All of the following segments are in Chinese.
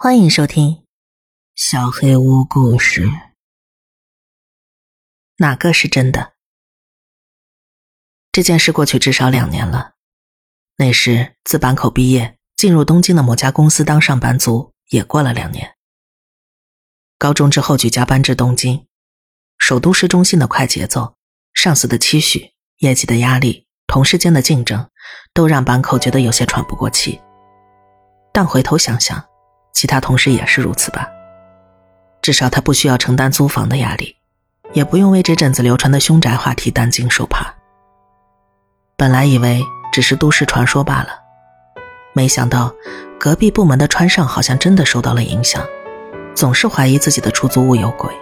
欢迎收听《小黑屋故事》。哪个是真的？这件事过去至少两年了。那时自坂口毕业，进入东京的某家公司当上班族，也过了两年。高中之后举家搬至东京，首都市中心的快节奏、上司的期许、业绩的压力、同事间的竞争，都让坂口觉得有些喘不过气。但回头想想，其他同事也是如此吧。至少他不需要承担租房的压力，也不用为这阵子流传的凶宅话题担惊受怕。本来以为只是都市传说罢了，没想到隔壁部门的川上好像真的受到了影响，总是怀疑自己的出租屋有鬼。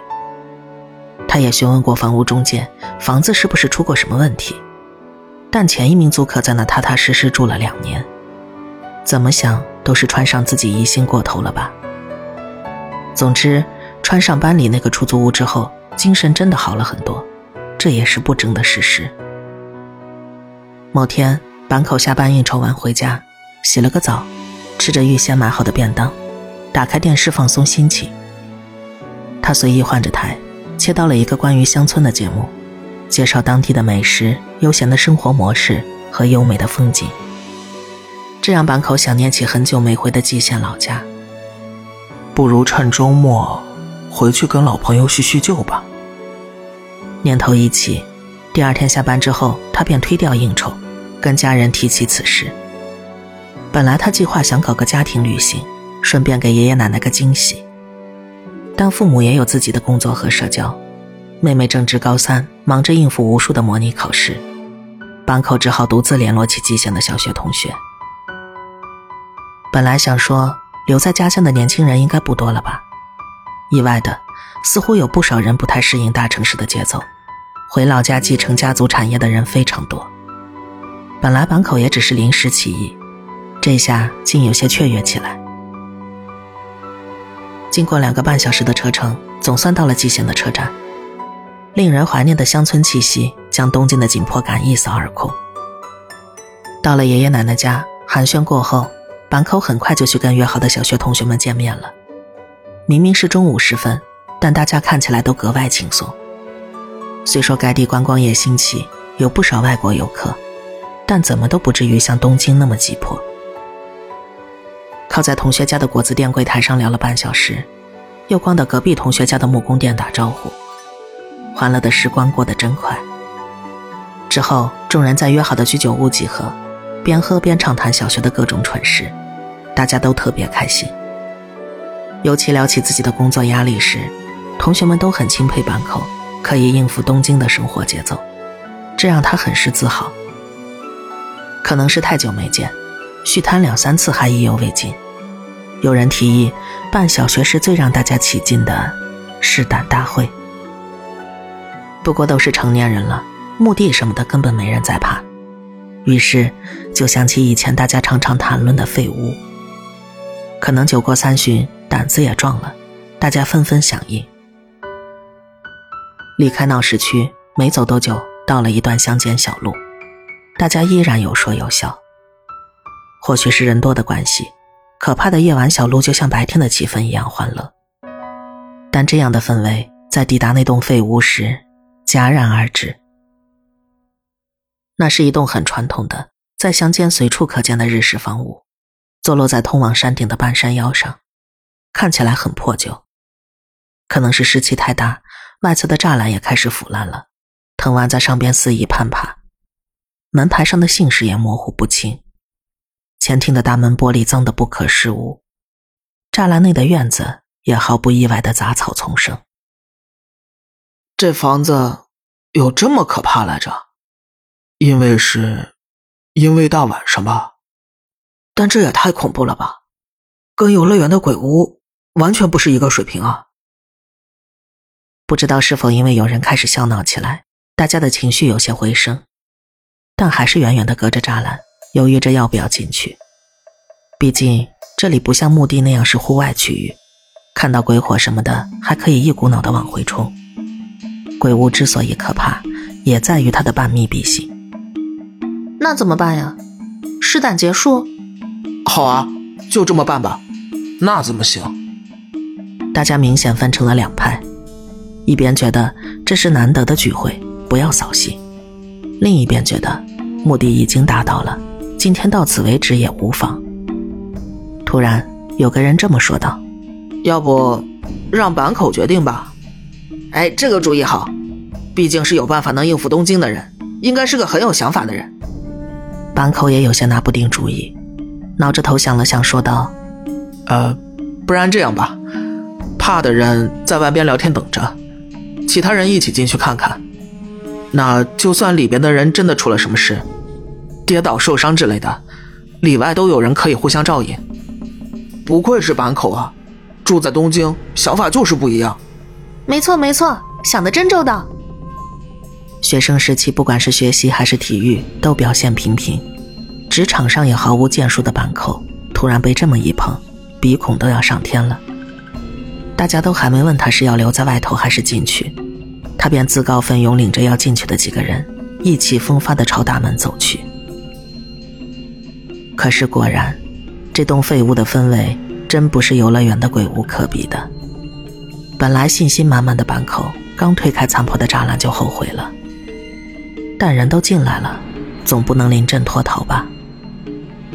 他也询问过房屋中介，房子是不是出过什么问题，但前一名租客在那踏踏实实住了两年，怎么想？都是穿上自己疑心过头了吧？总之，穿上班里那个出租屋之后，精神真的好了很多，这也是不争的事实。某天，坂口下班应酬完回家，洗了个澡，吃着预先买好的便当，打开电视放松心情。他随意换着台，切到了一个关于乡村的节目，介绍当地的美食、悠闲的生活模式和优美的风景。这让坂口想念起很久没回的蓟县老家。不如趁周末回去跟老朋友叙叙旧吧。念头一起，第二天下班之后，他便推掉应酬，跟家人提起此事。本来他计划想搞个家庭旅行，顺便给爷爷奶奶个惊喜。但父母也有自己的工作和社交，妹妹正值高三，忙着应付无数的模拟考试，坂口只好独自联络起蓟县的小学同学。本来想说留在家乡的年轻人应该不多了吧，意外的，似乎有不少人不太适应大城市的节奏，回老家继承家族产业的人非常多。本来坂口也只是临时起意，这下竟有些雀跃起来。经过两个半小时的车程，总算到了蓟县的车站，令人怀念的乡村气息将东京的紧迫感一扫而空。到了爷爷奶奶家，寒暄过后。坂口很快就去跟约好的小学同学们见面了。明明是中午时分，但大家看起来都格外轻松。虽说该地观光业兴起，有不少外国游客，但怎么都不至于像东京那么急迫。靠在同学家的果子店柜台上聊了半小时，又逛到隔壁同学家的木工店打招呼，欢乐的时光过得真快。之后，众人在约好的居酒屋集合。边喝边畅谈小学的各种蠢事，大家都特别开心。尤其聊起自己的工作压力时，同学们都很钦佩坂口，可以应付东京的生活节奏，这让他很是自豪。可能是太久没见，续谈两三次还意犹未尽。有人提议办小学时最让大家起劲的试胆大会，不过都是成年人了，墓地什么的根本没人在怕。于是，就想起以前大家常常谈论的废屋。可能酒过三巡，胆子也壮了，大家纷纷响应。离开闹市区，没走多久，到了一段乡间小路，大家依然有说有笑。或许是人多的关系，可怕的夜晚小路就像白天的气氛一样欢乐。但这样的氛围，在抵达那栋废屋时，戛然而止。那是一栋很传统的，在乡间随处可见的日式房屋，坐落在通往山顶的半山腰上，看起来很破旧。可能是湿气太大，外侧的栅栏也开始腐烂了，藤蔓在上边肆意攀爬。门牌上的姓氏也模糊不清。前厅的大门玻璃脏得不可视物，栅栏内的院子也毫不意外的杂草丛生。这房子有这么可怕来着？因为是，因为大晚上吧，但这也太恐怖了吧，跟游乐园的鬼屋完全不是一个水平啊！不知道是否因为有人开始笑闹起来，大家的情绪有些回升，但还是远远的隔着栅栏，犹豫着要不要进去。毕竟这里不像墓地那样是户外区域，看到鬼火什么的还可以一股脑的往回冲。鬼屋之所以可怕，也在于它的半密闭性。那怎么办呀？试胆结束？好啊，就这么办吧。那怎么行？大家明显分成了两派，一边觉得这是难得的聚会，不要扫兴；另一边觉得目的已经达到了，今天到此为止也无妨。突然，有个人这么说道：“要不，让坂口决定吧？”哎，这个主意好，毕竟是有办法能应付东京的人，应该是个很有想法的人。坂口也有些拿不定主意，挠着头想了想，说道：“呃，不然这样吧。”怕的人在外边聊天等着，其他人一起进去看看。那就算里边的人真的出了什么事，跌倒受伤之类的，里外都有人可以互相照应。不愧是坂口啊，住在东京，想法就是不一样。没错没错，想的真周到。学生时期不管是学习还是体育都表现平平，职场上也毫无建树的板口，突然被这么一碰，鼻孔都要上天了。大家都还没问他是要留在外头还是进去，他便自告奋勇领着要进去的几个人，意气风发地朝大门走去。可是果然，这栋废屋的氛围真不是游乐园的鬼屋可比的。本来信心满满的板口，刚推开残破的栅栏就后悔了。但人都进来了，总不能临阵脱逃吧？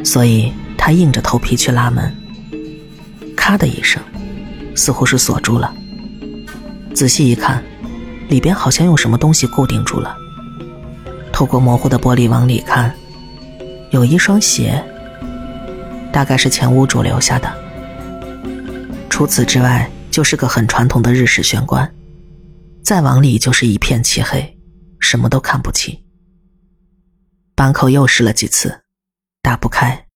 所以他硬着头皮去拉门。咔的一声。似乎是锁住了。仔细一看，里边好像用什么东西固定住了。透过模糊的玻璃往里看，有一双鞋，大概是前屋主留下的。除此之外，就是个很传统的日式玄关。再往里就是一片漆黑，什么都看不清。板口又试了几次，打不开。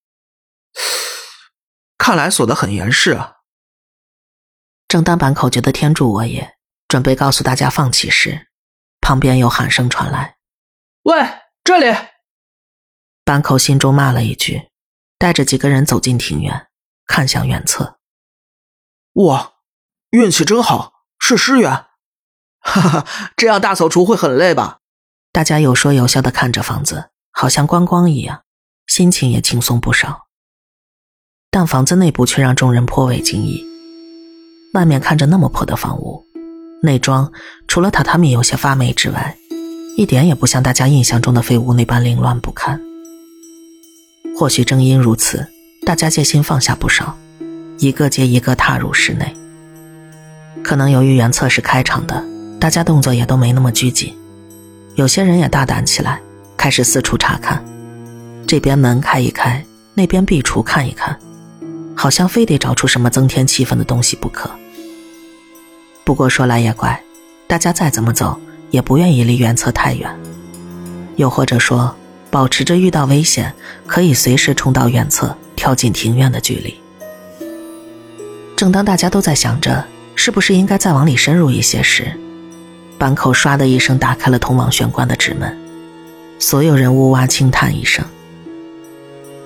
看来锁得很严实啊。正当坂口觉得天助我也，准备告诉大家放弃时，旁边有喊声传来：“喂，这里！”坂口心中骂了一句，带着几个人走进庭院，看向远侧。哇，运气真好，是尸园！哈哈，这样大扫除会很累吧？大家有说有笑的看着房子，好像观光一样，心情也轻松不少。但房子内部却让众人颇为惊异。外面看着那么破的房屋，内装除了榻榻米有些发霉之外，一点也不像大家印象中的废屋那般凌乱不堪。或许正因如此，大家戒心放下不少，一个接一个踏入室内。可能由于原测是开场的，大家动作也都没那么拘谨，有些人也大胆起来，开始四处查看，这边门开一开，那边壁橱看一看，好像非得找出什么增添气氛的东西不可。不过说来也怪，大家再怎么走也不愿意离原侧太远，又或者说，保持着遇到危险可以随时冲到原侧跳进庭院的距离。正当大家都在想着是不是应该再往里深入一些时，板口唰的一声打开了通往玄关的纸门，所有人呜哇轻叹一声：“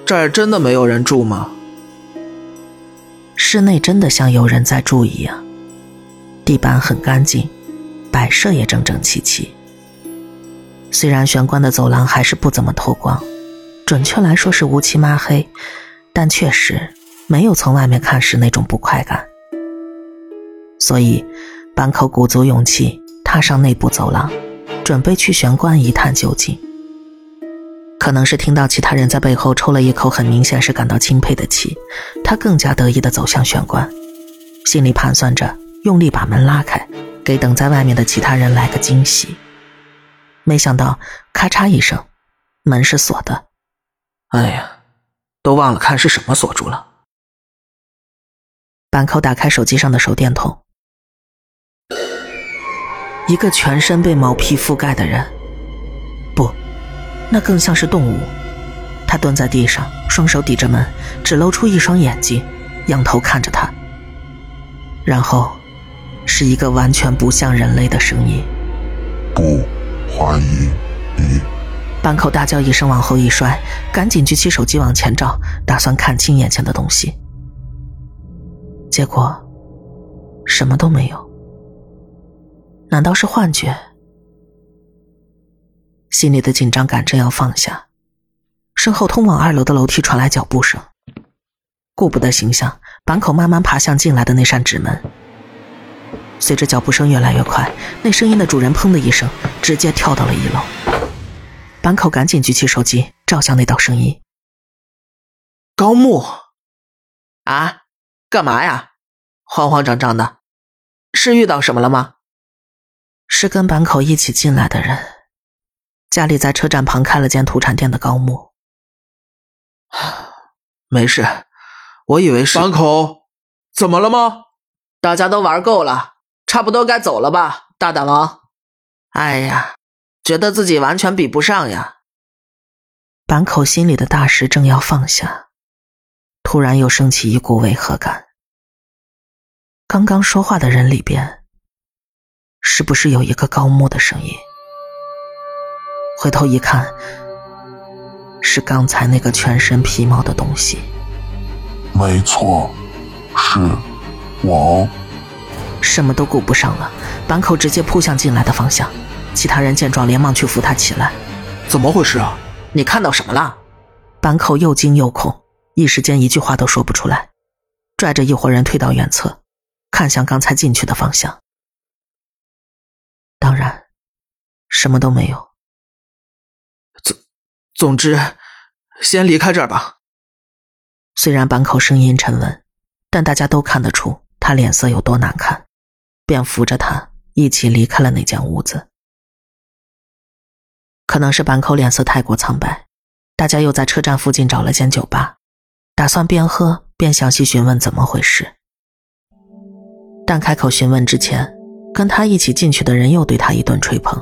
这儿真的没有人住吗？”室内真的像有人在住一样。地板很干净，摆设也整整齐齐。虽然玄关的走廊还是不怎么透光，准确来说是乌漆抹黑，但确实没有从外面看时那种不快感。所以，坂口鼓足勇气踏上内部走廊，准备去玄关一探究竟。可能是听到其他人在背后抽了一口很明显是感到钦佩的气，他更加得意地走向玄关，心里盘算着。用力把门拉开，给等在外面的其他人来个惊喜。没想到，咔嚓一声，门是锁的。哎呀，都忘了看是什么锁住了。板口打开手机上的手电筒，一个全身被毛皮覆盖的人，不，那更像是动物。他蹲在地上，双手抵着门，只露出一双眼睛，仰头看着他，然后。是一个完全不像人类的声音。不欢迎你！坂口大叫一声，往后一摔，赶紧举起手机往前照，打算看清眼前的东西。结果，什么都没有。难道是幻觉？心里的紧张感正要放下，身后通往二楼的楼梯传来脚步声。顾不得形象，板口慢慢爬向进来的那扇纸门。随着脚步声越来越快，那声音的主人砰的一声，直接跳到了一楼。板口赶紧举起手机，照向那道声音。高木，啊，干嘛呀？慌慌张张的，是遇到什么了吗？是跟坂口一起进来的人，家里在车站旁开了间土产店的高木。没事，我以为是坂口，怎么了吗？大家都玩够了。差不多该走了吧，大胆王。哎呀，觉得自己完全比不上呀。坂口心里的大石正要放下，突然又升起一股违和感。刚刚说话的人里边，是不是有一个高木的声音？回头一看，是刚才那个全身皮毛的东西。没错，是我。什么都顾不上了，板口直接扑向进来的方向。其他人见状，连忙去扶他起来。怎么回事啊？你看到什么了？板口又惊又恐，一时间一句话都说不出来，拽着一伙人退到远侧，看向刚才进去的方向。当然，什么都没有。总总之，先离开这儿吧。虽然坂口声音沉稳，但大家都看得出他脸色有多难看。便扶着他一起离开了那间屋子。可能是坂口脸色太过苍白，大家又在车站附近找了间酒吧，打算边喝边详细询问怎么回事。但开口询问之前，跟他一起进去的人又对他一顿吹捧，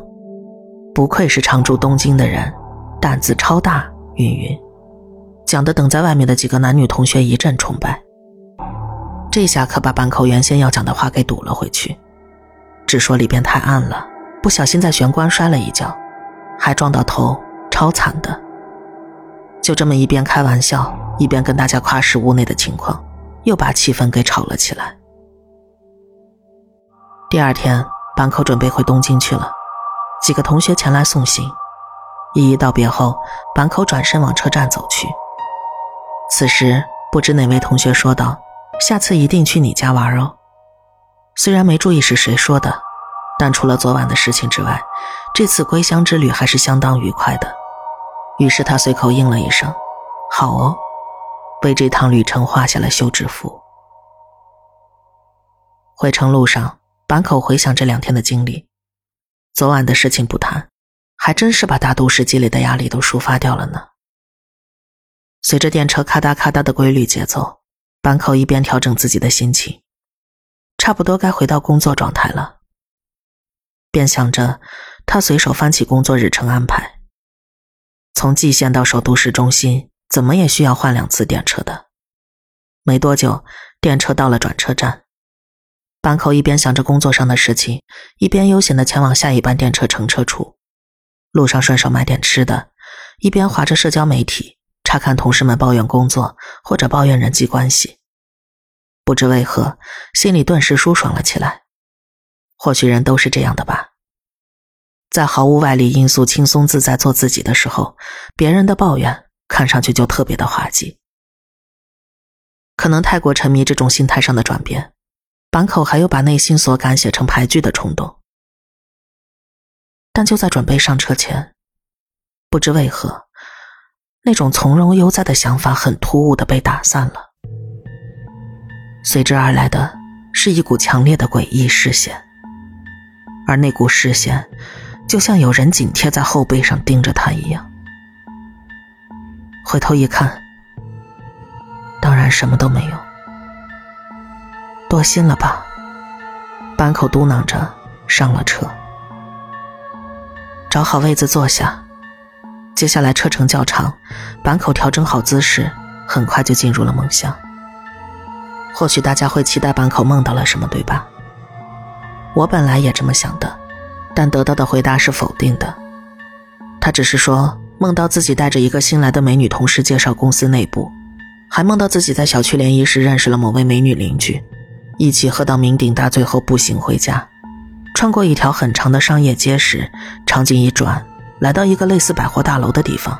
不愧是常驻东京的人，胆子超大，云云，讲的等在外面的几个男女同学一阵崇拜。这下可把板口原先要讲的话给堵了回去，只说里边太暗了，不小心在玄关摔了一跤，还撞到头，超惨的。就这么一边开玩笑，一边跟大家夸实屋内的情况，又把气氛给吵了起来。第二天，板口准备回东京去了，几个同学前来送行，一一道别后，板口转身往车站走去。此时，不知哪位同学说道。下次一定去你家玩哦。虽然没注意是谁说的，但除了昨晚的事情之外，这次归乡之旅还是相当愉快的。于是他随口应了一声：“好哦。”为这趟旅程画下了休止符。回程路上，坂口回想这两天的经历，昨晚的事情不谈，还真是把大都市积累的压力都抒发掉了呢。随着电车咔嗒咔嗒的规律节奏。坂口一边调整自己的心情，差不多该回到工作状态了，便想着，他随手翻起工作日程安排。从蓟县到首都市中心，怎么也需要换两次电车的。没多久，电车到了转车站，坂口一边想着工作上的事情，一边悠闲的前往下一班电车乘车处。路上顺手买点吃的，一边划着社交媒体。查看同事们抱怨工作或者抱怨人际关系，不知为何，心里顿时舒爽了起来。或许人都是这样的吧，在毫无外力因素、轻松自在做自己的时候，别人的抱怨看上去就特别的滑稽。可能太过沉迷这种心态上的转变，坂口还有把内心所感写成排句的冲动。但就在准备上车前，不知为何。那种从容悠哉的想法很突兀的被打散了，随之而来的是一股强烈的诡异视线，而那股视线就像有人紧贴在后背上盯着他一样。回头一看，当然什么都没有，多心了吧？坂口嘟囔着上了车，找好位子坐下。接下来车程较长，坂口调整好姿势，很快就进入了梦乡。或许大家会期待坂口梦到了什么，对吧？我本来也这么想的，但得到的回答是否定的。他只是说梦到自己带着一个新来的美女同事介绍公司内部，还梦到自己在小区联谊时认识了某位美女邻居，一起喝到酩酊大醉后步行回家，穿过一条很长的商业街时，场景一转。来到一个类似百货大楼的地方，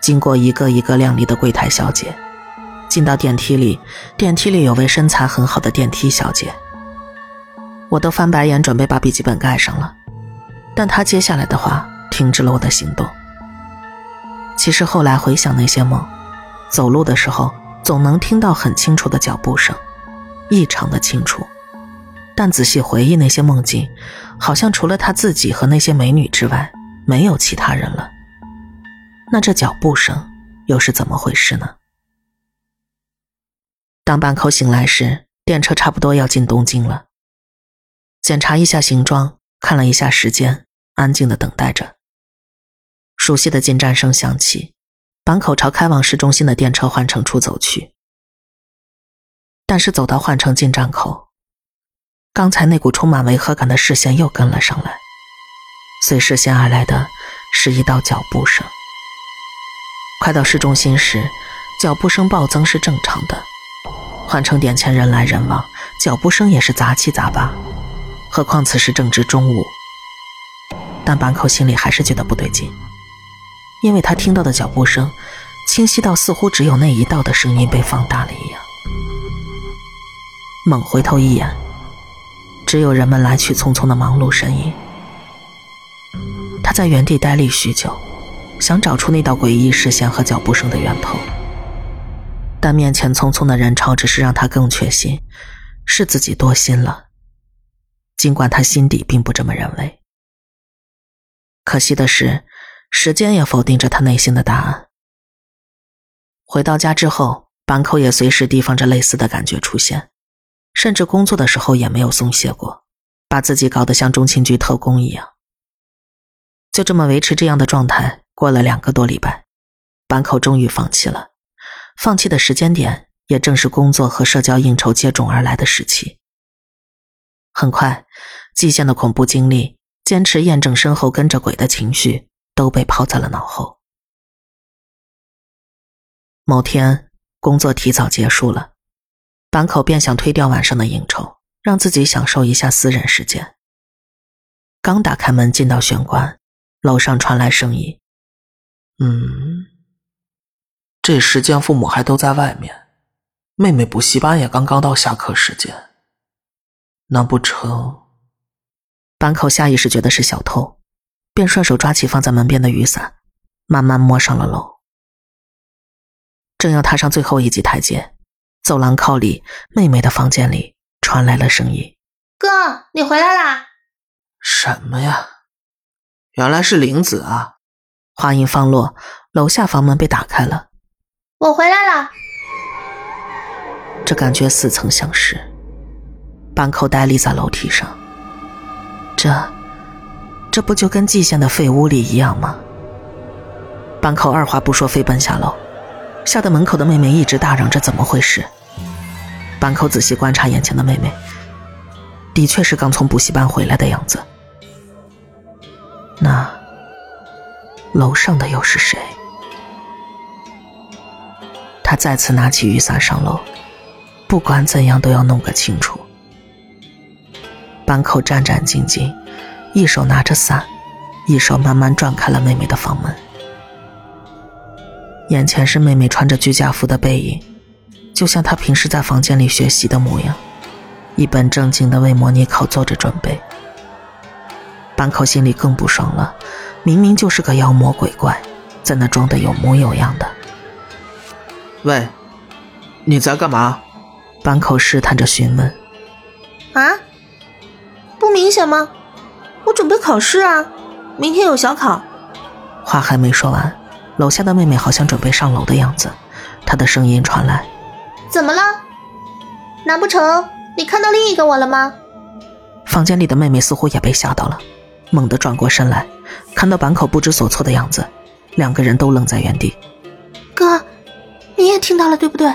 经过一个一个靓丽的柜台小姐，进到电梯里，电梯里有位身材很好的电梯小姐。我都翻白眼，准备把笔记本盖上了，但她接下来的话停止了我的行动。其实后来回想那些梦，走路的时候总能听到很清楚的脚步声，异常的清楚。但仔细回忆那些梦境，好像除了他自己和那些美女之外，没有其他人了。那这脚步声又是怎么回事呢？当坂口醒来时，电车差不多要进东京了。检查一下行装，看了一下时间，安静的等待着。熟悉的进站声响起，坂口朝开往市中心的电车换乘处走去。但是走到换乘进站口，刚才那股充满违和感的视线又跟了上来，随视线而来的是一道脚步声。快到市中心时，脚步声暴增是正常的。换乘点前人来人往，脚步声也是杂七杂八。何况此时正值中午，但坂口心里还是觉得不对劲，因为他听到的脚步声清晰到似乎只有那一道的声音被放大了一样。猛回头一眼，只有人们来去匆匆的忙碌身影。他在原地呆立许久。想找出那道诡异视线和脚步声的源头，但面前匆匆的人潮只是让他更确信是自己多心了。尽管他心底并不这么认为。可惜的是，时间也否定着他内心的答案。回到家之后，坂口也随时提防着类似的感觉出现，甚至工作的时候也没有松懈过，把自己搞得像中情局特工一样。就这么维持这样的状态。过了两个多礼拜，坂口终于放弃了。放弃的时间点也正是工作和社交应酬接踵而来的时期。很快，季县的恐怖经历、坚持验证身后跟着鬼的情绪都被抛在了脑后。某天，工作提早结束了，坂口便想推掉晚上的应酬，让自己享受一下私人时间。刚打开门进到玄关，楼上传来声音。嗯，这时间父母还都在外面，妹妹补习班也刚刚到下课时间。难不成？坂口下意识觉得是小偷，便顺手抓起放在门边的雨伞，慢慢摸上了楼。正要踏上最后一级台阶，走廊靠里妹妹的房间里传来了声音：“哥，你回来啦！”什么呀？原来是玲子啊！话音方落，楼下房门被打开了。我回来了。这感觉似曾相识。半口呆立在楼梯上。这，这不就跟蓟县的废屋里一样吗？坂口二话不说飞奔下楼，吓得门口的妹妹一直大嚷着怎么回事。坂口仔细观察眼前的妹妹，的确是刚从补习班回来的样子。那。楼上的又是谁？他再次拿起雨伞上楼，不管怎样都要弄个清楚。坂口战战兢兢，一手拿着伞，一手慢慢转开了妹妹的房门。眼前是妹妹穿着居家服的背影，就像他平时在房间里学习的模样，一本正经的为模拟考做着准备。坂口心里更不爽了。明明就是个妖魔鬼怪，在那装的有模有样的。喂，你在干嘛？坂口试探着询问。啊？不明显吗？我准备考试啊，明天有小考。话还没说完，楼下的妹妹好像准备上楼的样子，她的声音传来：“怎么了？难不成你看到另一个我了吗？”房间里的妹妹似乎也被吓到了，猛地转过身来。看到坂口不知所措的样子，两个人都愣在原地。哥，你也听到了对不对？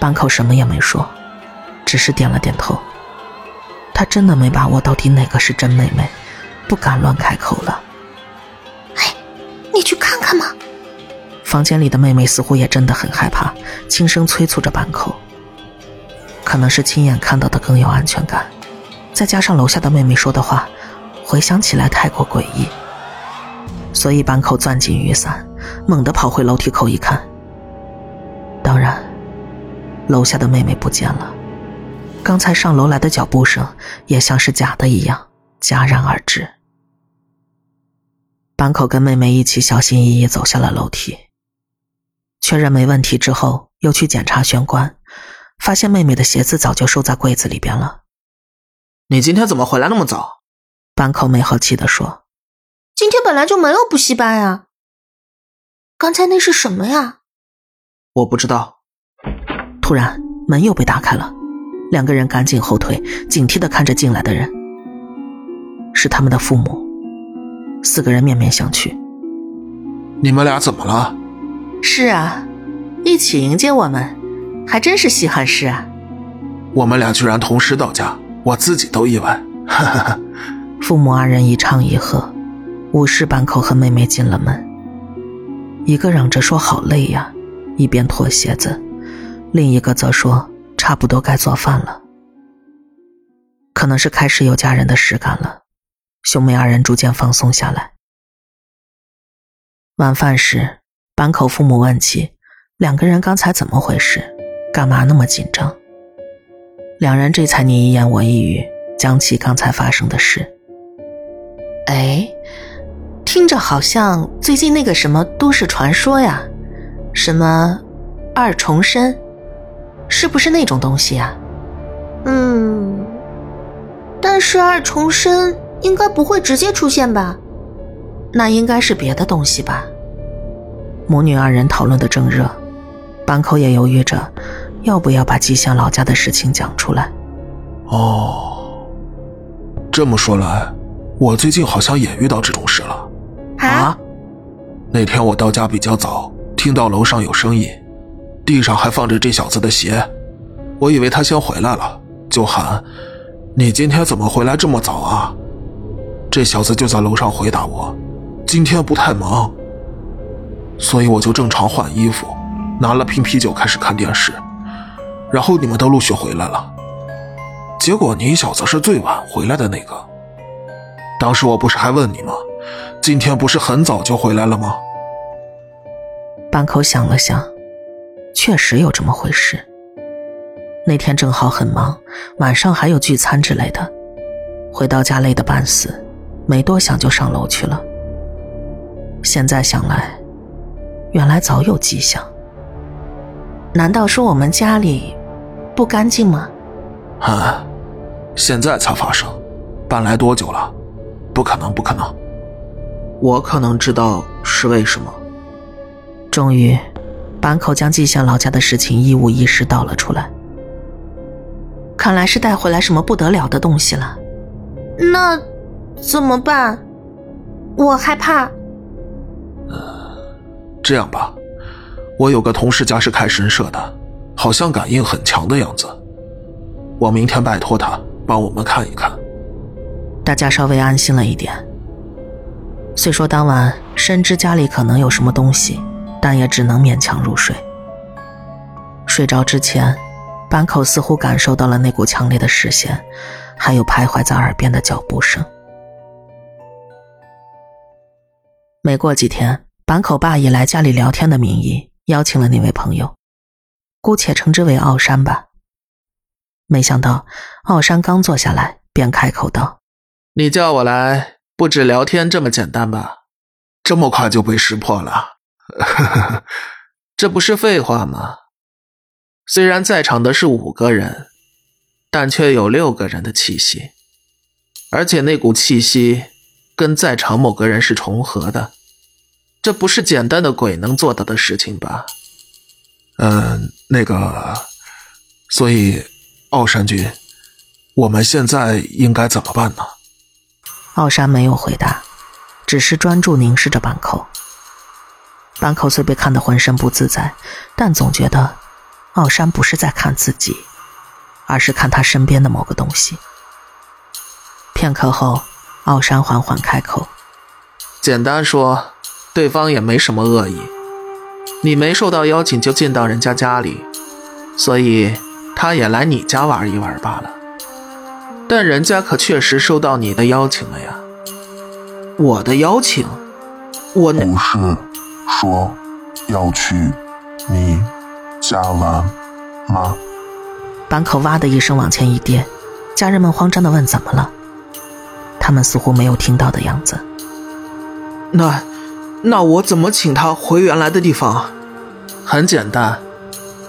坂口什么也没说，只是点了点头。他真的没把握到底哪个是真妹妹，不敢乱开口了。哎，你去看看嘛。房间里的妹妹似乎也真的很害怕，轻声催促着坂口。可能是亲眼看到的更有安全感，再加上楼下的妹妹说的话。回想起来太过诡异，所以坂口攥紧雨伞，猛地跑回楼梯口一看，当然楼下的妹妹不见了，刚才上楼来的脚步声也像是假的一样戛然而止。坂口跟妹妹一起小心翼翼走下了楼梯，确认没问题之后，又去检查玄关，发现妹妹的鞋子早就收在柜子里边了。你今天怎么回来那么早？坂口没好气地说：“今天本来就没有补习班呀。刚才那是什么呀？”我不知道。突然，门又被打开了，两个人赶紧后退，警惕地看着进来的人。是他们的父母。四个人面面相觑。你们俩怎么了？是啊，一起迎接我们，还真是稀罕事啊。我们俩居然同时到家，我自己都意外。哈哈哈。父母二人一唱一和，武士坂口和妹妹进了门。一个嚷着说好累呀，一边脱鞋子，另一个则说差不多该做饭了。可能是开始有家人的实感了。兄妹二人逐渐放松下来。晚饭时，坂口父母问起两个人刚才怎么回事，干嘛那么紧张？两人这才你一言我一语讲起刚才发生的事。哎，听着好像最近那个什么都市传说呀，什么二重身，是不是那种东西呀？嗯，但是二重身。应该不会直接出现吧？那应该是别的东西吧。母女二人讨论的正热，坂口也犹豫着，要不要把吉祥老家的事情讲出来。哦，这么说来，我最近好像也遇到这种事了。啊？那天我到家比较早，听到楼上有声音，地上还放着这小子的鞋，我以为他先回来了，就喊：“你今天怎么回来这么早啊？”这小子就在楼上回答我：“今天不太忙，所以我就正常换衣服，拿了瓶啤酒开始看电视。然后你们都陆续回来了，结果你小子是最晚回来的那个。当时我不是还问你吗？今天不是很早就回来了吗？”半口想了想，确实有这么回事。那天正好很忙，晚上还有聚餐之类的，回到家累得半死。没多想就上楼去了。现在想来，原来早有迹象。难道说我们家里不干净吗？啊，现在才发生，搬来多久了？不可能，不可能。我可能知道是为什么。终于，坂口将季祥老家的事情一五一十道了出来。看来是带回来什么不得了的东西了。那。怎么办？我害怕。这样吧，我有个同事家是开神社的，好像感应很强的样子。我明天拜托他帮我们看一看。大家稍微安心了一点。虽说当晚深知家里可能有什么东西，但也只能勉强入睡。睡着之前，坂口似乎感受到了那股强烈的视线，还有徘徊在耳边的脚步声。没过几天，坂口爸以来家里聊天的名义邀请了那位朋友，姑且称之为奥山吧。没想到奥山刚坐下来，便开口道：“你叫我来，不止聊天这么简单吧？这么快就被识破了？这不是废话吗？虽然在场的是五个人，但却有六个人的气息，而且那股气息……”跟在场某个人是重合的，这不是简单的鬼能做到的事情吧？嗯，那个，所以，奥山君，我们现在应该怎么办呢？奥山没有回答，只是专注凝视着坂口。坂口虽被看得浑身不自在，但总觉得奥山不是在看自己，而是看他身边的某个东西。片刻后。奥山缓缓开口：“简单说，对方也没什么恶意。你没受到邀请就进到人家家里，所以他也来你家玩一玩罢了。但人家可确实收到你的邀请了呀。我的邀请，我不是说要去你家玩吗？板口哇的一声往前一跌，家人们慌张的问怎么了，他们似乎没有听到的样子。那，那我怎么请他回原来的地方？很简单，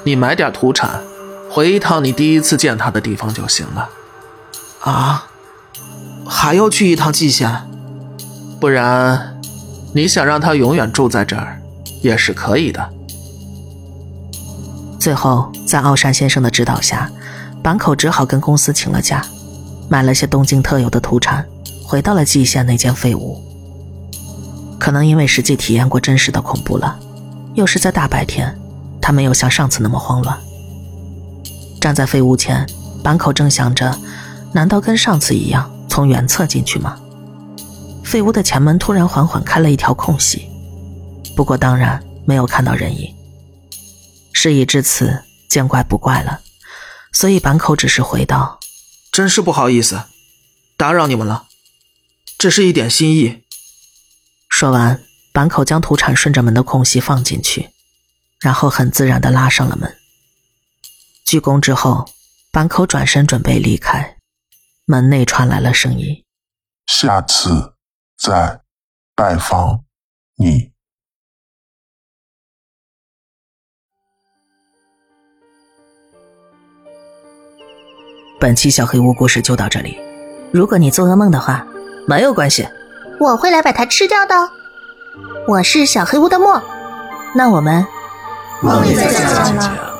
你买点土产，回一趟你第一次见他的地方就行了。啊，还要去一趟蓟县？不然，你想让他永远住在这儿，也是可以的。最后，在奥山先生的指导下，坂口只好跟公司请了假，买了些东京特有的土产，回到了蓟县那间废屋。可能因为实际体验过真实的恐怖了，又是在大白天，他没有像上次那么慌乱。站在废屋前，坂口正想着，难道跟上次一样从原侧进去吗？废屋的前门突然缓缓开了一条空隙，不过当然没有看到人影。事已至此，见怪不怪了，所以坂口只是回道：“真是不好意思，打扰你们了，这是一点心意。”说完，坂口将土铲顺着门的空隙放进去，然后很自然的拉上了门。鞠躬之后，坂口转身准备离开，门内传来了声音：“下次再拜访你。”本期小黑屋故事就到这里。如果你做噩梦的话，没有关系，我会来把它吃掉的。我是小黑屋的墨，那我们梦里再见了。